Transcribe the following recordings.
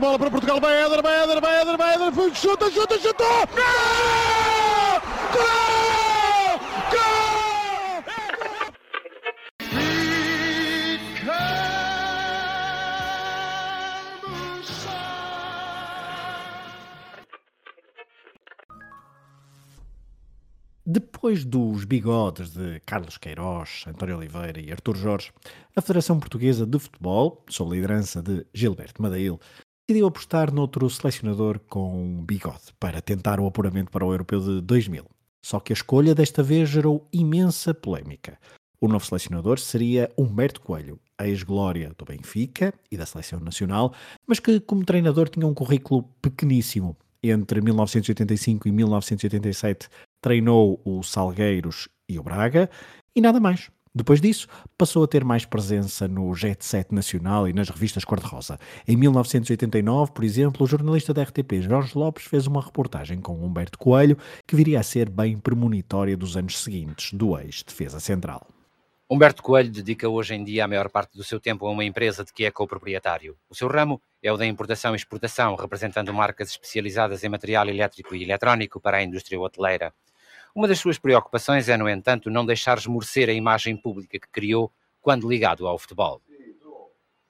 bola para Portugal, vai Éder, vai Éder, vai Éder, vai Éder, chuta, chuta, chutou! Gol! Gol! Gol! Depois dos bigodes de Carlos Queiroz, António Oliveira e Artur Jorge, a Federação Portuguesa de Futebol, sob a liderança de Gilberto Madail, decidiu apostar noutro selecionador com bigode para tentar o apuramento para o Europeu de 2000. Só que a escolha desta vez gerou imensa polémica. O novo selecionador seria Humberto Coelho, ex-glória do Benfica e da Seleção Nacional, mas que como treinador tinha um currículo pequeníssimo. Entre 1985 e 1987 treinou o Salgueiros e o Braga e nada mais. Depois disso, passou a ter mais presença no Jet Set Nacional e nas revistas cor-de-rosa. Em 1989, por exemplo, o jornalista da RTP Jorge Lopes fez uma reportagem com Humberto Coelho que viria a ser bem premonitória dos anos seguintes do ex-defesa central. Humberto Coelho dedica hoje em dia a maior parte do seu tempo a uma empresa de que é co-proprietário. O seu ramo é o da importação e exportação, representando marcas especializadas em material elétrico e eletrónico para a indústria hoteleira. Uma das suas preocupações é, no entanto, não deixar esmorecer a imagem pública que criou quando ligado ao futebol.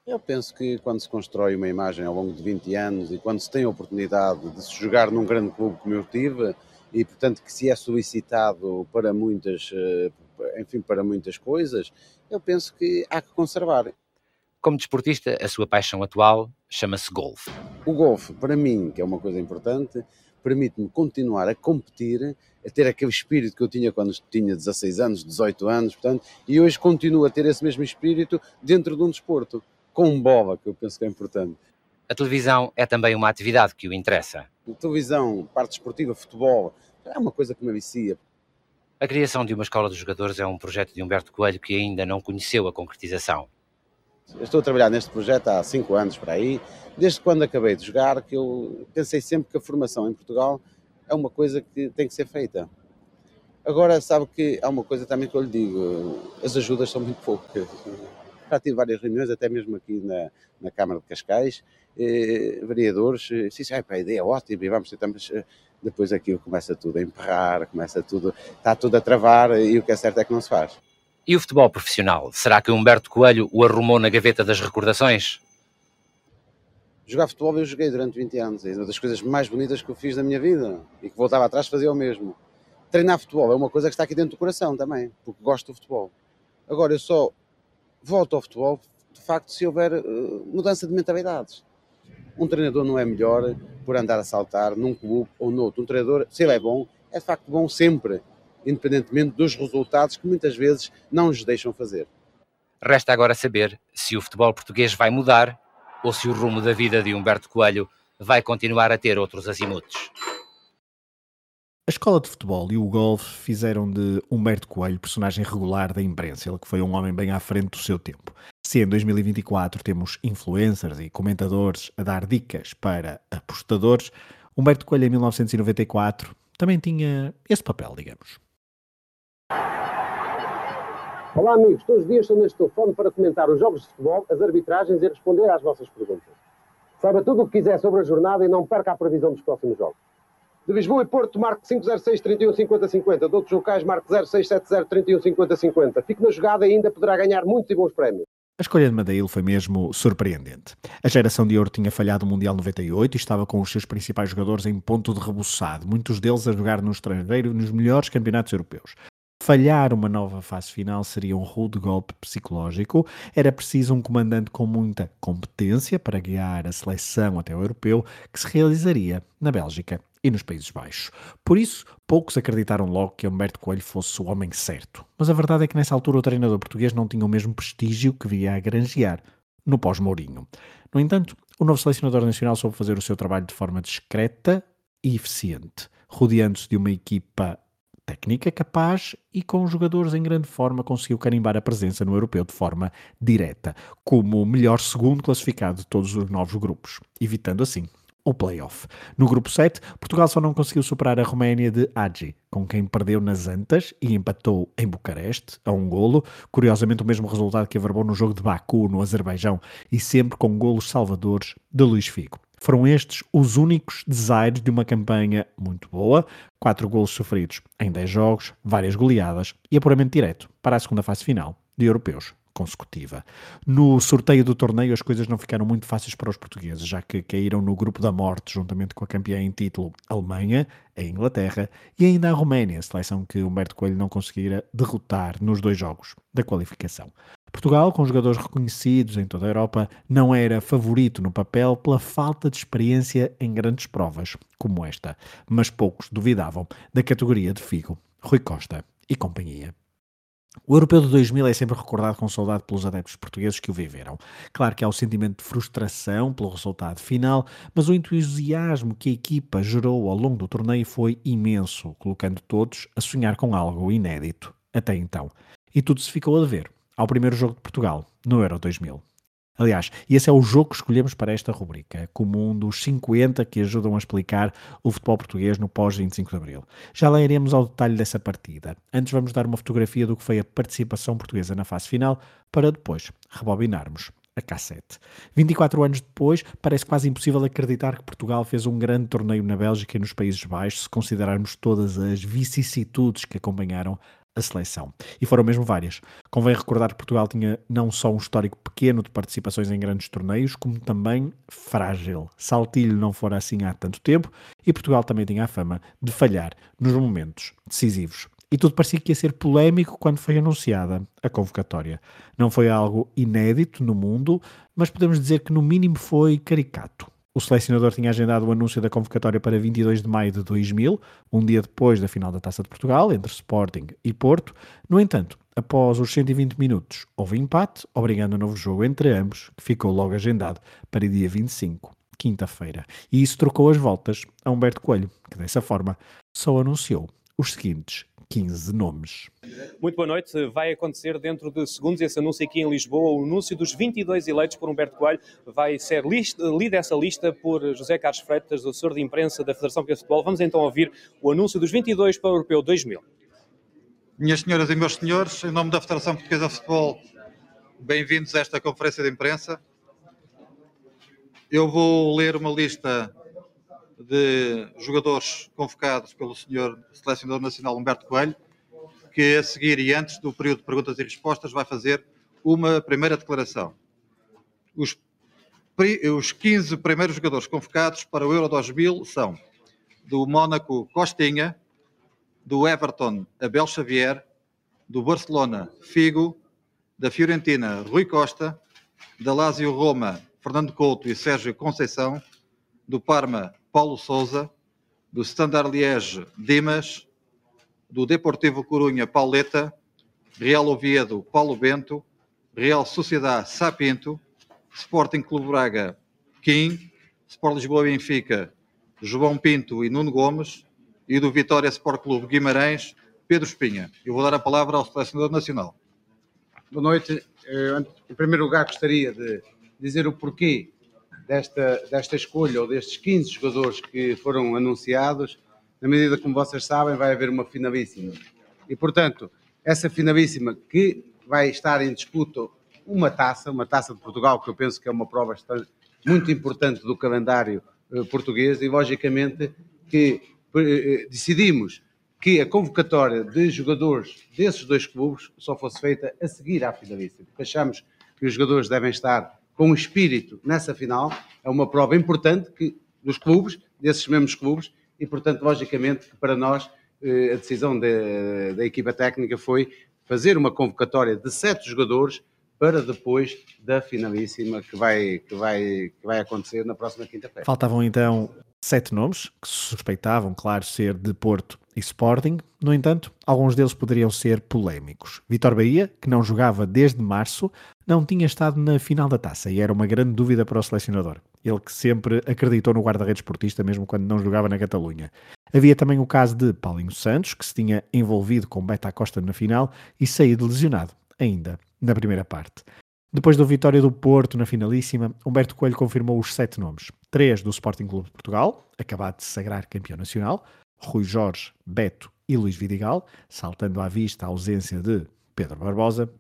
Eu penso que quando se constrói uma imagem ao longo de 20 anos e quando se tem a oportunidade de se jogar num grande clube como eu tive, e portanto que se é solicitado para muitas, eh, enfim, para muitas coisas, eu penso que há que conservar. Como desportista, a sua paixão atual chama-se golfe. O golfe, para mim, que é uma coisa importante, permite-me continuar a competir, a ter aquele espírito que eu tinha quando tinha 16 anos, 18 anos, portanto, e hoje continuo a ter esse mesmo espírito dentro de um desporto, com bola, que eu penso que é importante. A televisão é também uma atividade que o interessa. A televisão, parte esportiva, futebol, é uma coisa que me vicia. A criação de uma escola de jogadores é um projeto de Humberto Coelho que ainda não conheceu a concretização. Eu estou a trabalhar neste projeto há cinco anos para aí, desde quando acabei de jogar, que eu pensei sempre que a formação em Portugal é uma coisa que tem que ser feita. Agora, sabe que há uma coisa também que eu lhe digo: as ajudas são muito poucas. Já tive várias reuniões, até mesmo aqui na, na Câmara de Cascais, eh, vereadores, eh, sim, ah, a ideia é ótima e vamos tentar, mas eh, depois aquilo começa tudo a emperrar, começa tudo, está tudo a travar e o que é certo é que não se faz. E o futebol profissional? Será que Humberto Coelho o arrumou na gaveta das recordações? Jogar futebol eu joguei durante 20 anos. É uma das coisas mais bonitas que eu fiz na minha vida. E que voltava atrás fazia o mesmo. Treinar futebol é uma coisa que está aqui dentro do coração também. Porque gosto do futebol. Agora eu só volto ao futebol de facto se houver uh, mudança de mentalidades. Um treinador não é melhor por andar a saltar num clube ou noutro. Um treinador, se ele é bom, é de facto bom sempre independentemente dos resultados que muitas vezes não nos deixam fazer. Resta agora saber se o futebol português vai mudar ou se o rumo da vida de Humberto Coelho vai continuar a ter outros azimutos. A escola de futebol e o golfe fizeram de Humberto Coelho personagem regular da imprensa, ele que foi um homem bem à frente do seu tempo. Se em 2024 temos influencers e comentadores a dar dicas para apostadores, Humberto Coelho em 1994 também tinha esse papel, digamos. Olá, amigos. Todos os dias estou neste telefone para comentar os jogos de futebol, as arbitragens e responder às vossas perguntas. Saiba tudo o que quiser sobre a jornada e não perca a previsão dos próximos jogos. De Lisboa e Porto, marque 506 31 50 50. De outros locais, marque 0670 31 50 50. Fique na jogada e ainda poderá ganhar muitos e bons prémios. A escolha de Madeil foi mesmo surpreendente. A geração de ouro tinha falhado o Mundial 98 e estava com os seus principais jogadores em ponto de rebuçado, muitos deles a jogar no estrangeiro nos melhores campeonatos europeus. Falhar uma nova fase final seria um rude golpe psicológico. Era preciso um comandante com muita competência para guiar a seleção até o europeu, que se realizaria na Bélgica e nos Países Baixos. Por isso, poucos acreditaram logo que Humberto Coelho fosse o homem certo. Mas a verdade é que nessa altura o treinador português não tinha o mesmo prestígio que via a granjear no pós-Mourinho. No entanto, o novo selecionador nacional soube fazer o seu trabalho de forma discreta e eficiente, rodeando-se de uma equipa técnica capaz e com jogadores em grande forma conseguiu carimbar a presença no europeu de forma direta, como o melhor segundo classificado de todos os novos grupos, evitando assim o play-off. No grupo 7, Portugal só não conseguiu superar a Roménia de Hagi, com quem perdeu nas Antas e empatou em Bucareste, a um golo, curiosamente o mesmo resultado que averbou no jogo de Baku, no Azerbaijão, e sempre com golos salvadores de Luís Figo. Foram estes os únicos desaires de uma campanha muito boa, quatro golos sofridos em 10 jogos, várias goleadas e apuramento direto para a segunda fase final de europeus consecutiva. No sorteio do torneio as coisas não ficaram muito fáceis para os portugueses, já que caíram no grupo da morte juntamente com a campeã em título Alemanha, a Inglaterra e ainda a Roménia, seleção que Humberto Coelho não conseguira derrotar nos dois jogos da qualificação. Portugal, com jogadores reconhecidos em toda a Europa, não era favorito no papel pela falta de experiência em grandes provas, como esta, mas poucos duvidavam da categoria de Figo, Rui Costa e companhia. O Europeu de 2000 é sempre recordado com saudade pelos adeptos portugueses que o viveram. Claro que há o sentimento de frustração pelo resultado final, mas o entusiasmo que a equipa gerou ao longo do torneio foi imenso, colocando todos a sonhar com algo inédito até então. E tudo se ficou a ver ao primeiro jogo de Portugal, no Euro 2000. Aliás, esse é o jogo que escolhemos para esta rubrica, como um dos 50 que ajudam a explicar o futebol português no pós-25 de Abril. Já lá iremos ao detalhe dessa partida. Antes vamos dar uma fotografia do que foi a participação portuguesa na fase final, para depois rebobinarmos a cassete. 24 anos depois, parece quase impossível acreditar que Portugal fez um grande torneio na Bélgica e nos Países Baixos, se considerarmos todas as vicissitudes que acompanharam a seleção. E foram mesmo várias. Convém recordar que Portugal tinha não só um histórico pequeno de participações em grandes torneios, como também frágil. Saltilho não fora assim há tanto tempo e Portugal também tinha a fama de falhar nos momentos decisivos. E tudo parecia que ia ser polémico quando foi anunciada a convocatória. Não foi algo inédito no mundo, mas podemos dizer que no mínimo foi caricato. O selecionador tinha agendado o anúncio da convocatória para 22 de maio de 2000, um dia depois da final da Taça de Portugal, entre Sporting e Porto. No entanto, após os 120 minutos, houve empate, obrigando um novo jogo entre ambos, que ficou logo agendado para dia 25, quinta-feira. E isso trocou as voltas a Humberto Coelho, que dessa forma só anunciou os seguintes 15 nomes. Muito boa noite. Vai acontecer dentro de segundos esse anúncio aqui em Lisboa. O anúncio dos 22 eleitos por Humberto Coelho vai ser lido essa lista por José Carlos Freitas, assessor de imprensa da Federação Portuguesa de Futebol. Vamos então ouvir o anúncio dos 22 para o Europeu 2000. Minhas senhoras e meus senhores, em nome da Federação Portuguesa de Futebol, bem-vindos a esta conferência de imprensa. Eu vou ler uma lista de jogadores convocados pelo senhor selecionador nacional Humberto Coelho, que a seguir e antes do período de perguntas e respostas vai fazer uma primeira declaração. Os, os 15 primeiros jogadores convocados para o Euro 2000 são do Mónaco Costinha, do Everton Abel Xavier, do Barcelona Figo, da Fiorentina Rui Costa, da Lazio Roma Fernando Couto e Sérgio Conceição, do Parma Paulo Souza, do Standard Liège Dimas, do Deportivo Corunha Pauleta, Real Oviedo Paulo Bento, Real Sociedade Sapinto, Sporting Clube Braga Kim, Sport Lisboa Benfica João Pinto e Nuno Gomes e do Vitória Sport Clube Guimarães Pedro Espinha. Eu vou dar a palavra ao selecionador nacional. Boa noite. Em primeiro lugar, gostaria de dizer o porquê desta, desta escolha ou destes 15 jogadores que foram anunciados, na medida como vocês sabem, vai haver uma finalíssima. E, portanto, essa finalíssima que vai estar em disputa uma taça, uma taça de Portugal, que eu penso que é uma prova muito importante do calendário eh, português, e logicamente que eh, decidimos que a convocatória de jogadores desses dois clubes só fosse feita a seguir à finalíssima, porque achamos que os jogadores devem estar com espírito nessa final. É uma prova importante que, dos clubes, desses mesmos clubes, e portanto, logicamente, que para nós eh, a decisão da, da equipa técnica foi fazer uma convocatória de sete jogadores para depois da finalíssima que vai, que vai, que vai acontecer na próxima quinta-feira. Faltavam então sete nomes, que suspeitavam, claro, ser de Porto e Sporting. No entanto, alguns deles poderiam ser polémicos. Vitor Bahia, que não jogava desde março, não tinha estado na final da taça e era uma grande dúvida para o selecionador. Ele que sempre acreditou no guarda-redes portista, mesmo quando não jogava na Catalunha. Havia também o caso de Paulinho Santos, que se tinha envolvido com Beta Costa na final e saído lesionado, ainda na primeira parte. Depois da vitória do Porto na finalíssima, Humberto Coelho confirmou os sete nomes. Três do Sporting Clube de Portugal, acabado de sagrar campeão nacional, Rui Jorge, Beto e Luís Vidigal, saltando à vista a ausência de Pedro Barbosa,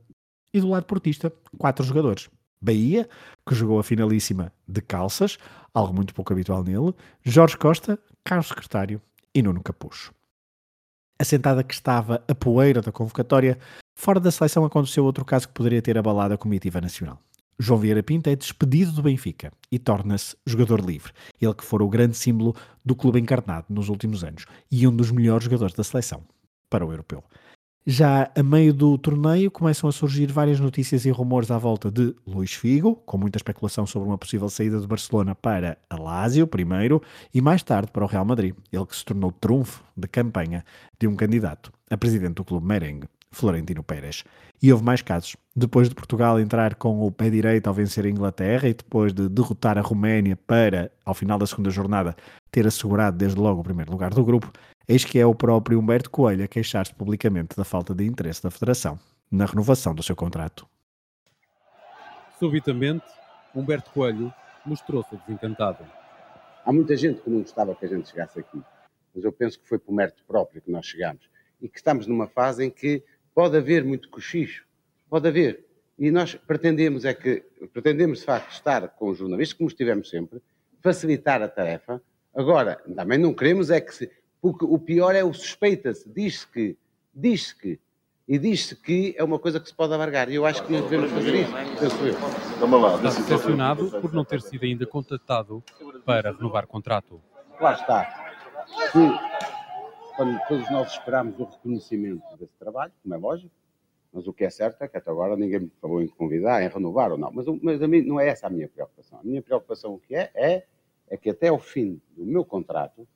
e do lado portista, quatro jogadores. Bahia, que jogou a finalíssima de calças, algo muito pouco habitual nele, Jorge Costa, Carlos Secretário e Nuno Capucho. Assentada que estava a poeira da convocatória, fora da seleção aconteceu outro caso que poderia ter abalado a comitiva nacional. João Vieira Pinto é despedido do Benfica e torna-se jogador livre. Ele que fora o grande símbolo do clube encarnado nos últimos anos e um dos melhores jogadores da seleção para o europeu. Já a meio do torneio começam a surgir várias notícias e rumores à volta de Luís Figo, com muita especulação sobre uma possível saída do Barcelona para a Lazio primeiro e mais tarde para o Real Madrid, ele que se tornou trunfo de campanha de um candidato a presidente do clube merengue, Florentino Pérez. E houve mais casos. Depois de Portugal entrar com o pé direito ao vencer a Inglaterra e depois de derrotar a Roménia para, ao final da segunda jornada, ter assegurado desde logo o primeiro lugar do grupo, Eis que é o próprio Humberto Coelho a queixar-se publicamente da falta de interesse da Federação na renovação do seu contrato. Subitamente, Humberto Coelho mostrou-se desencantado. Há muita gente que não gostava que a gente chegasse aqui, mas eu penso que foi por mérito próprio que nós chegamos e que estamos numa fase em que pode haver muito cochicho, pode haver. E nós pretendemos é que, pretendemos de facto estar com os jornalistas, como estivemos sempre, facilitar a tarefa. Agora, também não queremos é que se, porque o pior é o suspeita-se, diz-se que, diz-se que, e diz-se que é uma coisa que se pode alargar. E eu acho que devemos fazer isso, penso eu. Está decepcionado por não ter sido ainda contatado para renovar contrato. Lá está. Se, quando todos nós esperamos o reconhecimento desse trabalho, como é lógico, mas o que é certo é que até agora ninguém me falou em convidar, em renovar ou não. Mas, mas a mim não é essa a minha preocupação. A minha preocupação o que é, é, é que até o fim do meu contrato,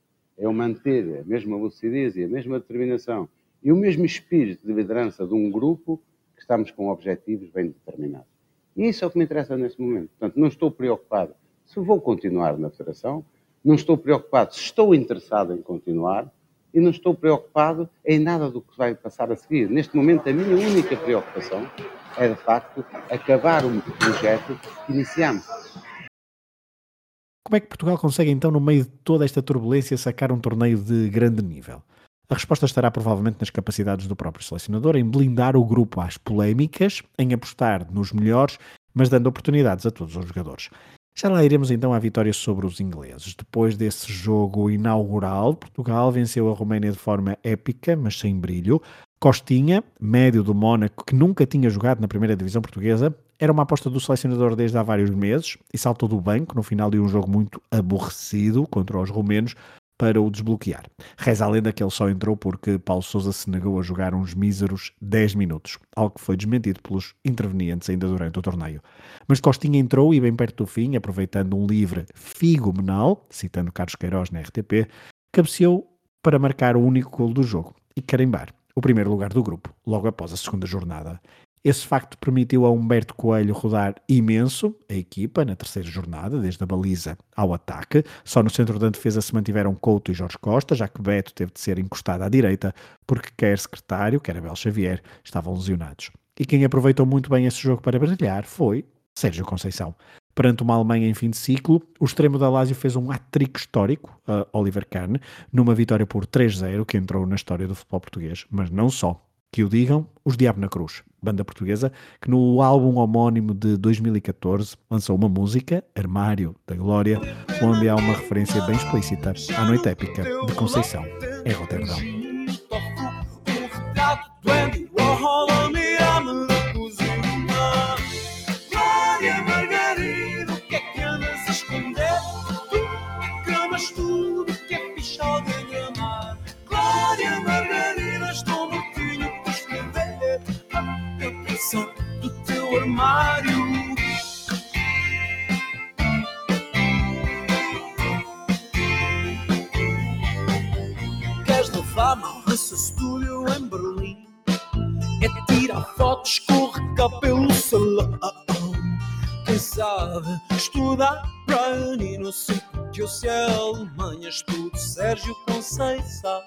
é o manter a mesma lucidez e a mesma determinação e o mesmo espírito de liderança de um grupo que estamos com objetivos bem determinados. E isso é o que me interessa nesse momento. Portanto, não estou preocupado se vou continuar na Federação, não estou preocupado se estou interessado em continuar e não estou preocupado em nada do que vai passar a seguir. Neste momento, a minha única preocupação é, de facto, acabar o projeto que iniciamos. Como é que Portugal consegue então, no meio de toda esta turbulência, sacar um torneio de grande nível? A resposta estará provavelmente nas capacidades do próprio selecionador em blindar o grupo às polémicas, em apostar nos melhores, mas dando oportunidades a todos os jogadores. Já lá iremos então à vitória sobre os ingleses. Depois desse jogo inaugural, Portugal venceu a Roménia de forma épica, mas sem brilho. Costinha, médio do Mónaco, que nunca tinha jogado na primeira divisão portuguesa, era uma aposta do selecionador desde há vários meses e saltou do banco no final de um jogo muito aborrecido contra os romenos para o desbloquear. Reza a lenda que ele só entrou porque Paulo Sousa se negou a jogar uns míseros 10 minutos, algo que foi desmentido pelos intervenientes ainda durante o torneio. Mas Costinha entrou e bem perto do fim, aproveitando um livre figomenal, citando Carlos Queiroz na RTP, cabeceou para marcar o único gol do jogo e carimbar o primeiro lugar do grupo, logo após a segunda jornada. Esse facto permitiu a Humberto Coelho rodar imenso a equipa na terceira jornada, desde a baliza ao ataque. Só no centro da defesa se mantiveram Couto e Jorge Costa, já que Beto teve de ser encostado à direita, porque quer secretário, quer Abel Xavier, estavam lesionados. E quem aproveitou muito bem esse jogo para brilhar foi Sérgio Conceição. Perante uma Alemanha em fim de ciclo, o extremo da Lazio fez um hat-trick histórico, a Oliver Kahn, numa vitória por 3-0 que entrou na história do futebol português, mas não só. Que o digam os Diabo na Cruz, banda portuguesa, que no álbum homónimo de 2014 lançou uma música, Armário da Glória, onde há uma referência bem explícita à noite épica de Conceição, em Roterdão. Armário. Queres levar-me ao Russo Studio em Berlim? é tirar fotos, escorregar pelo salão. Quem sabe estudar Brian e no sítio eu sei Alemanha estudo Sérgio Conceição.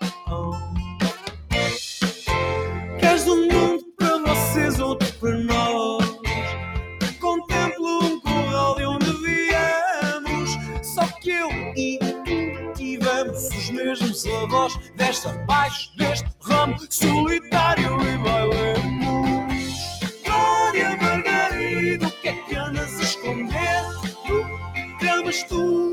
Queres um mundo para vocês, outro tivemos os mesmos avós. Desta abaixo deste ramo solitário e bailemos. Glória Margarida, o que é que andas a esconder? Tu tramas tudo, o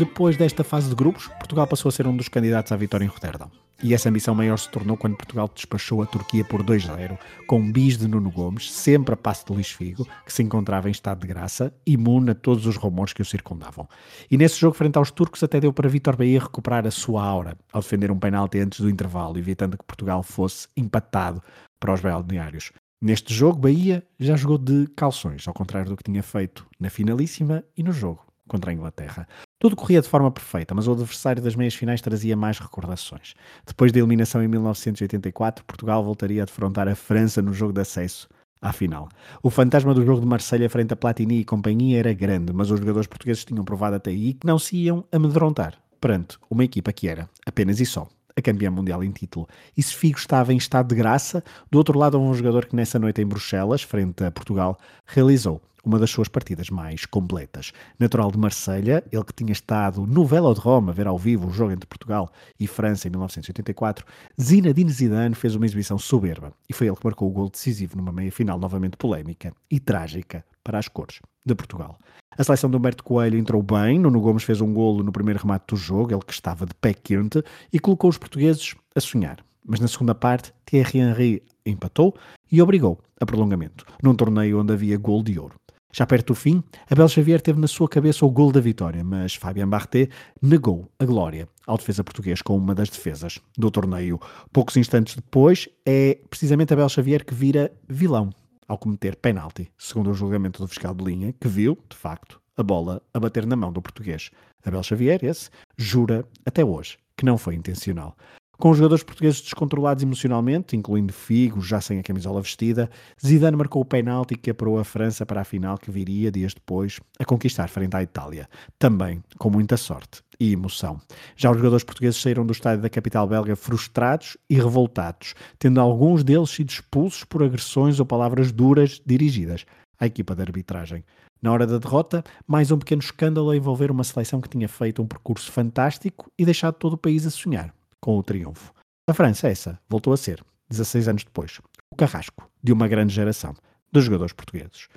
Depois desta fase de grupos, Portugal passou a ser um dos candidatos à vitória em Roterdão. E essa ambição maior se tornou quando Portugal despachou a Turquia por 2-0, com um bis de Nuno Gomes, sempre a passe de Luís Figo, que se encontrava em estado de graça, imune a todos os rumores que o circundavam. E nesse jogo, frente aos turcos, até deu para Vítor Bahia recuperar a sua aura, ao defender um penalti antes do intervalo, evitando que Portugal fosse empatado para os balneários. Neste jogo, Bahia já jogou de calções, ao contrário do que tinha feito na finalíssima e no jogo contra a Inglaterra. Tudo corria de forma perfeita, mas o adversário das meias finais trazia mais recordações. Depois da eliminação em 1984, Portugal voltaria a defrontar a França no jogo de acesso à final. O fantasma do jogo de Marselha frente a Platini e companhia era grande, mas os jogadores portugueses tinham provado até aí que não se iam amedrontar perante uma equipa que era, apenas e só, a campeã mundial em título. E se Figo estava em estado de graça, do outro lado houve um jogador que nessa noite em Bruxelas, frente a Portugal, realizou uma das suas partidas mais completas. Natural de Marselha, ele que tinha estado no Velodrome a ver ao vivo o jogo entre Portugal e França em 1984, Zinedine Zidane fez uma exibição soberba e foi ele que marcou o gol decisivo numa meia-final novamente polémica e trágica para as cores de Portugal. A seleção de Humberto Coelho entrou bem, Nuno Gomes fez um golo no primeiro remate do jogo, ele que estava de pé quente, e colocou os portugueses a sonhar. Mas na segunda parte, Thierry Henry empatou e obrigou a prolongamento, num torneio onde havia gol de ouro. Já perto do fim, Abel Xavier teve na sua cabeça o gol da vitória, mas Fabien Barthez negou a glória ao defesa português com uma das defesas do torneio. Poucos instantes depois, é precisamente Abel Xavier que vira vilão ao cometer penalti, segundo o julgamento do fiscal de linha, que viu, de facto, a bola a bater na mão do português. Abel Xavier, esse, jura até hoje que não foi intencional. Com os jogadores portugueses descontrolados emocionalmente, incluindo Figo, já sem a camisola vestida, Zidane marcou o penalti que apurou a França para a final que viria dias depois a conquistar frente à Itália. Também com muita sorte e emoção. Já os jogadores portugueses saíram do estádio da capital belga frustrados e revoltados, tendo alguns deles sido expulsos por agressões ou palavras duras dirigidas à equipa de arbitragem. Na hora da derrota, mais um pequeno escândalo a envolver uma seleção que tinha feito um percurso fantástico e deixado todo o país a sonhar com o triunfo. A França, essa, voltou a ser, 16 anos depois, o carrasco de uma grande geração dos jogadores portugueses.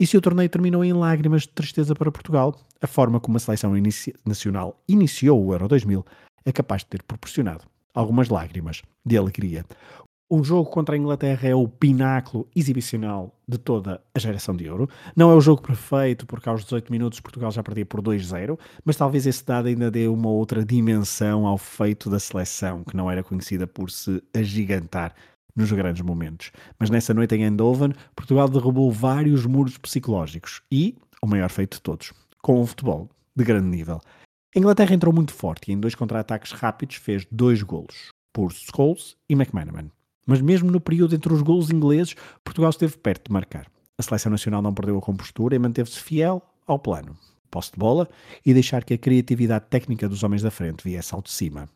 E se o torneio terminou em lágrimas de tristeza para Portugal, a forma como a seleção inici nacional iniciou o Euro 2000 é capaz de ter proporcionado algumas lágrimas de alegria. O jogo contra a Inglaterra é o pináculo exibicional de toda a geração de ouro. Não é o jogo perfeito, porque aos 18 minutos Portugal já perdia por 2-0, mas talvez esse dado ainda dê uma outra dimensão ao feito da seleção, que não era conhecida por se agigantar nos grandes momentos. Mas nessa noite em Eindhoven, Portugal derrubou vários muros psicológicos e, o maior feito de todos, com um futebol de grande nível. A Inglaterra entrou muito forte e em dois contra-ataques rápidos fez dois golos, por Scholes e McManaman. Mas mesmo no período entre os golos ingleses, Portugal esteve perto de marcar. A seleção nacional não perdeu a compostura e manteve-se fiel ao plano. Posse de bola e deixar que a criatividade técnica dos homens da frente viesse ao de cima.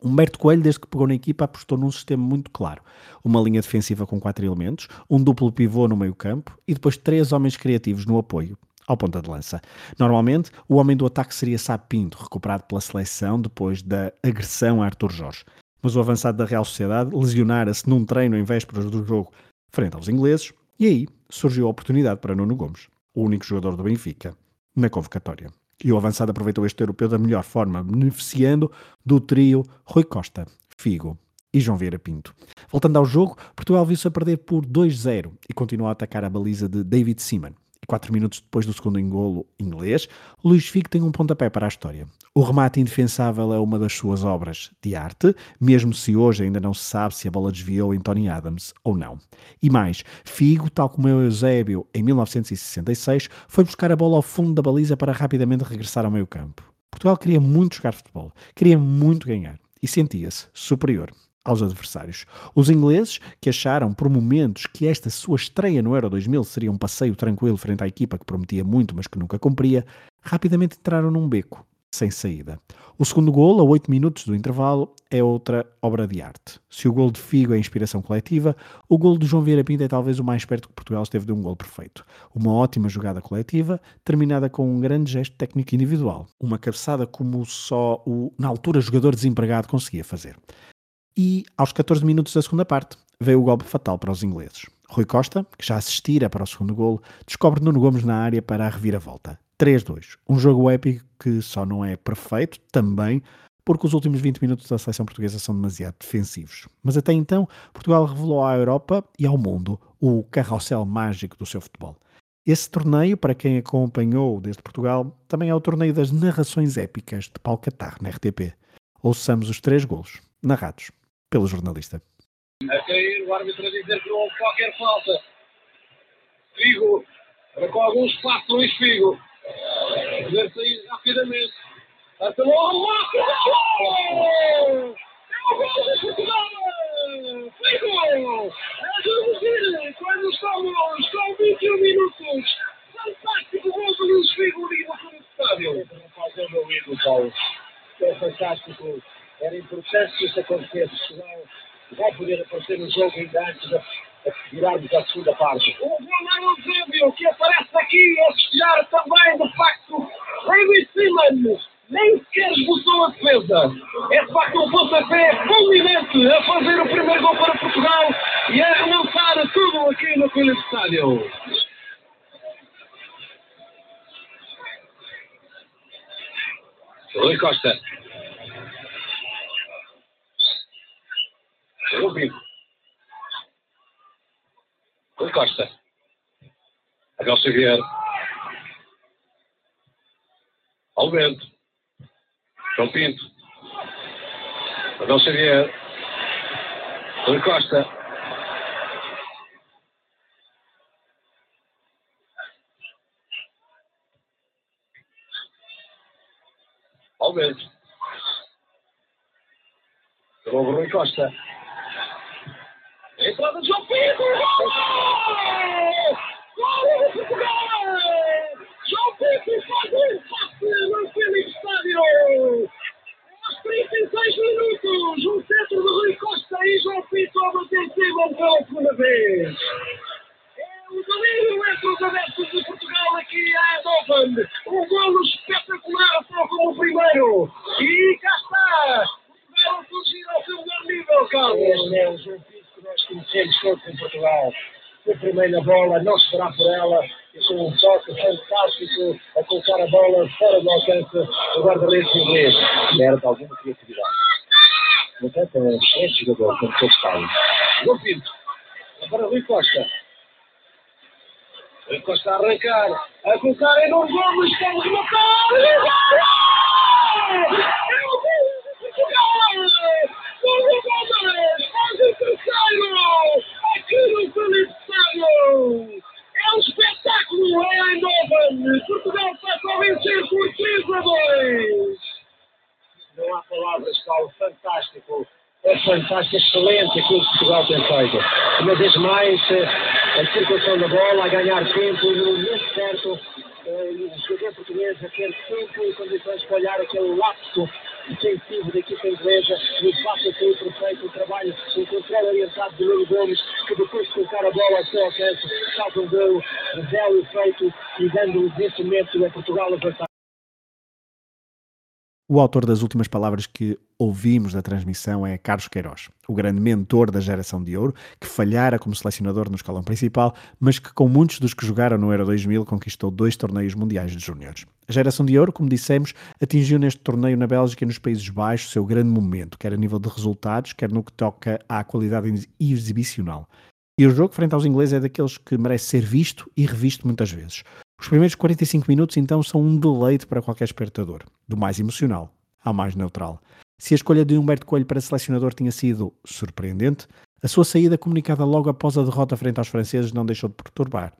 Humberto Coelho, desde que pegou na equipa, apostou num sistema muito claro. Uma linha defensiva com quatro elementos, um duplo pivô no meio campo e depois três homens criativos no apoio, ao ponta de lança. Normalmente, o homem do ataque seria Sapinto, recuperado pela seleção depois da agressão a Arthur Jorge. Mas o avançado da Real Sociedade lesionara-se num treino em vésperas do jogo frente aos ingleses e aí surgiu a oportunidade para Nuno Gomes, o único jogador do Benfica, na convocatória. E o avançado aproveitou este europeu da melhor forma, beneficiando do trio Rui Costa, Figo e João Vieira Pinto. Voltando ao jogo, Portugal viu-se a perder por 2-0 e continuou a atacar a baliza de David Seaman. E quatro minutos depois do segundo engolo inglês, Luís Figo tem um pontapé para a história. O remate indefensável é uma das suas obras de arte, mesmo se hoje ainda não se sabe se a bola desviou em Tony Adams ou não. E mais, Figo, tal como Eusébio em 1966, foi buscar a bola ao fundo da baliza para rapidamente regressar ao meio campo. Portugal queria muito jogar futebol, queria muito ganhar e sentia-se superior aos adversários. Os ingleses, que acharam por momentos que esta sua estreia no Euro 2000 seria um passeio tranquilo frente à equipa que prometia muito, mas que nunca cumpria, rapidamente entraram num beco sem saída. O segundo gol, a 8 minutos do intervalo, é outra obra de arte. Se o gol de Figo é inspiração coletiva, o gol de João Vieira Pinto é talvez o mais perto que Portugal esteve de um gol perfeito. Uma ótima jogada coletiva, terminada com um grande gesto técnico individual. Uma cabeçada como só o, na altura, jogador desempregado conseguia fazer. E, aos 14 minutos da segunda parte, veio o golpe fatal para os ingleses. Rui Costa, que já assistira para o segundo gol, descobre Nuno Gomes na área para a reviravolta. 3-2. Um jogo épico que só não é perfeito, também porque os últimos 20 minutos da seleção portuguesa são demasiado defensivos. Mas até então, Portugal revelou à Europa e ao mundo o carrossel mágico do seu futebol. Esse torneio, para quem acompanhou desde Portugal, também é o torneio das narrações épicas de Paulo Catar na RTP. Ouçamos os três golos, narrados pelo jornalista. A cair, o árbitro a dizer que não houve qualquer falta. Figo, com algum espaço Luís Figo. Poder sair rapidamente. Até logo, É o! Figo! A reduzir quando estamos com 21 minutos. Fantástico gol do Luís Figo no fundo do estádio. Não pode ter meu ídolo, Paulo. É fantástico. Era importante que isso acontecesse, senão vai poder aparecer no jogo ainda antes de virarmos a segunda parte. O Ronaldo Zébio, que aparece aqui a festejar também, de facto, David Simmons, nem sequer esboçou a defesa. É de facto um pontapé fulminante a fazer o primeiro gol para Portugal e a relançar tudo aqui no Philips Estádio. Rui Costa. Rubinho. Rui Costa. Abel Xavier. Ao vento. João Pinto. Abel Xavier. Rui Costa. Ao vento. Novo Rui Costa. Entrada de João Pinto! Gol! Gol de Portugal! João Pinto faz um passe no Felipe Estádio! Aos 36 minutos, um centro de Rui Costa e João Pinto a bater em cima pela segunda vez. É o delírio entre os adeptos de Portugal aqui a Eindhoven. Um golo espetacular, só como o primeiro. E cá está! Portugal a fugir ao seu melhor nível, Carlos. Este é o João Pinto que nós conhecemos todos em Portugal. Foi primeiro na bola, não esperar por ela, e com um toque fantástico a colocar a bola fora do alcance do guarda-redes inglês. Perde alguma criatividade. Portanto, é um excelente jogador, como todos sabem. João Pinto. Agora Rui Costa. Rui Costa a arrancar. A colocar em Nuno Gomes. Pode rematar. E gol! É o gol de Portugal! Nuno Gomes faz o terceiro! Aqui no Felipe Estádio! É um espetáculo em Eindhoven! Portugal passa a vencer por 3 a 2! Não há palavras, Paulo. Fantástico. Fantástico, excelente aquilo que Portugal tem feito. Uma vez mais, eh, a circulação da bola, a ganhar tempo no momento certo. eh, e O jogador português a ter tempo e condições para olhar aquele lapso defensivo da equipa inglesa e o passo sair perfeito, o trabalho, o controle orientado de Nuno Gomes, que depois de colocar a bola ao seu alcance, salta um gol, revela o efeito e dando nesse momento a Portugal a vantagem. O autor das últimas palavras que ouvimos da transmissão é Carlos Queiroz, o grande mentor da geração de ouro, que falhara como selecionador no escalão principal, mas que, com muitos dos que jogaram no Euro 2000, conquistou dois torneios mundiais de júniores. A geração de ouro, como dissemos, atingiu neste torneio na Bélgica e nos Países Baixos seu grande momento, quer a nível de resultados, quer no que toca à qualidade exibicional. E o jogo, frente aos ingleses, é daqueles que merece ser visto e revisto muitas vezes. Os primeiros 45 minutos, então, são um deleite para qualquer espectador, do mais emocional ao mais neutral. Se a escolha de Humberto Coelho para selecionador tinha sido surpreendente, a sua saída comunicada logo após a derrota frente aos franceses não deixou de perturbar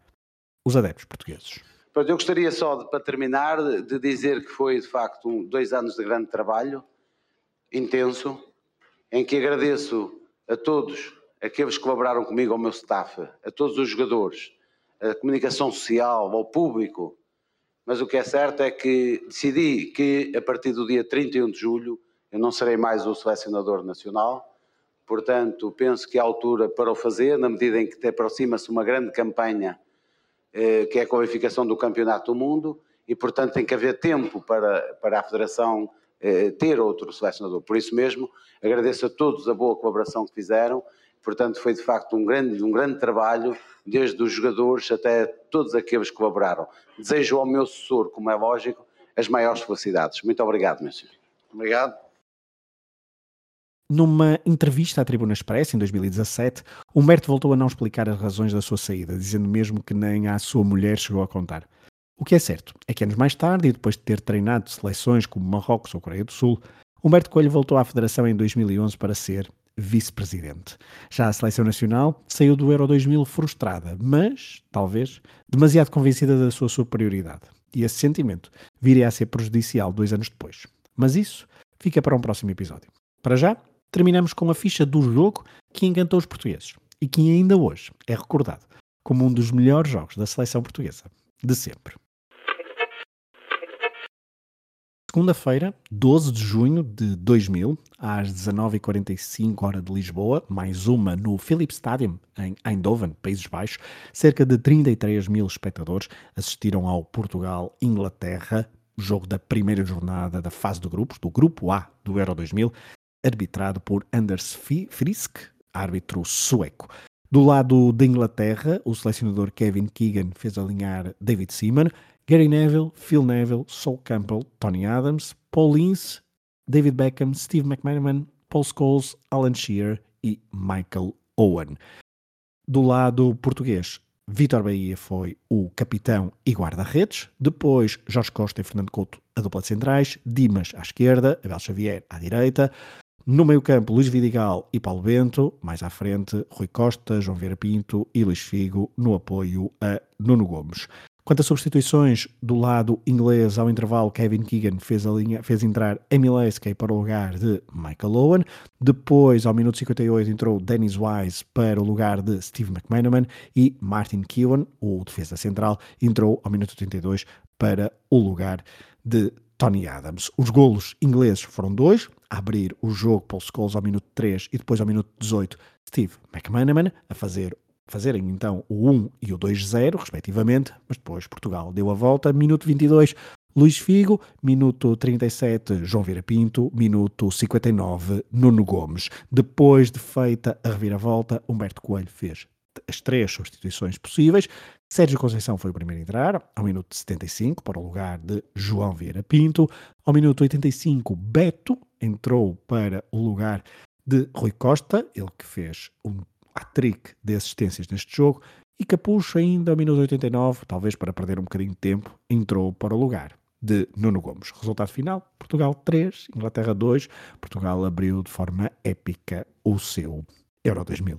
os adeptos portugueses. Eu gostaria só, de, para terminar, de dizer que foi de facto um- dois anos de grande trabalho, intenso, em que agradeço a todos aqueles que colaboraram comigo, ao meu staff, a todos os jogadores, a comunicação social, ao público. Mas o que é certo é que decidi que a partir do dia 31 de julho eu não serei mais o selecionador nacional. Portanto, penso que é a altura para o fazer, na medida em que aproxima-se uma grande campanha, eh, que é a qualificação do Campeonato do Mundo, e portanto tem que haver tempo para, para a Federação eh, ter outro selecionador. Por isso mesmo, agradeço a todos a boa colaboração que fizeram. Portanto, foi de facto um grande, um grande trabalho, desde os jogadores até todos aqueles que colaboraram. Desejo ao meu assessor, como é lógico, as maiores felicidades. Muito obrigado, meu senhor. Obrigado. Numa entrevista à Tribuna Express em 2017, Humberto voltou a não explicar as razões da sua saída, dizendo mesmo que nem a sua mulher chegou a contar. O que é certo é que anos mais tarde, e depois de ter treinado seleções como Marrocos ou Coreia do Sul, Humberto Coelho voltou à Federação em 2011 para ser vice-presidente. Já a seleção nacional saiu do Euro 2000 frustrada, mas, talvez, demasiado convencida da sua superioridade. E esse sentimento viria a ser prejudicial dois anos depois. Mas isso fica para um próximo episódio. Para já, terminamos com a ficha do jogo que encantou os portugueses e que ainda hoje é recordado como um dos melhores jogos da seleção portuguesa de sempre. Segunda-feira, 12 de junho de 2000, às 19h45 hora de Lisboa, mais uma no Philips Stadium, em Eindhoven, Países Baixos, cerca de 33 mil espectadores assistiram ao Portugal-Inglaterra, jogo da primeira jornada da fase de grupos, do Grupo A do Euro 2000, arbitrado por Anders Frisk, árbitro sueco. Do lado da Inglaterra, o selecionador Kevin Keegan fez alinhar David Seaman, Gary Neville, Phil Neville, Sol Campbell, Tony Adams, Paul Ince, David Beckham, Steve McManaman, Paul Scholes, Alan Shearer e Michael Owen. Do lado português, Vitor Bahia foi o capitão e guarda-redes. Depois, Jorge Costa e Fernando Couto, a dupla de centrais. Dimas à esquerda, Abel Xavier à direita. No meio-campo, Luís Vidigal e Paulo Bento. Mais à frente, Rui Costa, João Vieira Pinto e Luís Figo no apoio a Nuno Gomes. Quanto a substituições do lado inglês, ao intervalo, Kevin Keegan fez, a linha, fez entrar Emil Eskay para o lugar de Michael Owen. Depois, ao minuto 58, entrou Dennis Wise para o lugar de Steve McManaman e Martin Keown, o defesa central, entrou ao minuto 32 para o lugar de Tony Adams. Os golos ingleses foram dois, a abrir o jogo Paul Scholes ao minuto 3 e depois ao minuto 18 Steve McManaman a fazer fazerem então o 1 e o 2-0, respectivamente, mas depois Portugal deu a volta. Minuto 22, Luís Figo. Minuto 37, João Vieira Pinto. Minuto 59, Nuno Gomes. Depois de feita a reviravolta, Humberto Coelho fez as três substituições possíveis. Sérgio Conceição foi o primeiro a entrar, ao minuto 75, para o lugar de João Vieira Pinto. Ao minuto 85, Beto entrou para o lugar de Rui Costa, ele que fez um hat-trick de assistências neste jogo, e Capucho ainda ao minuto 89, talvez para perder um bocadinho de tempo, entrou para o lugar de Nuno Gomes. Resultado final, Portugal 3, Inglaterra 2. Portugal abriu de forma épica o seu Euro 2000.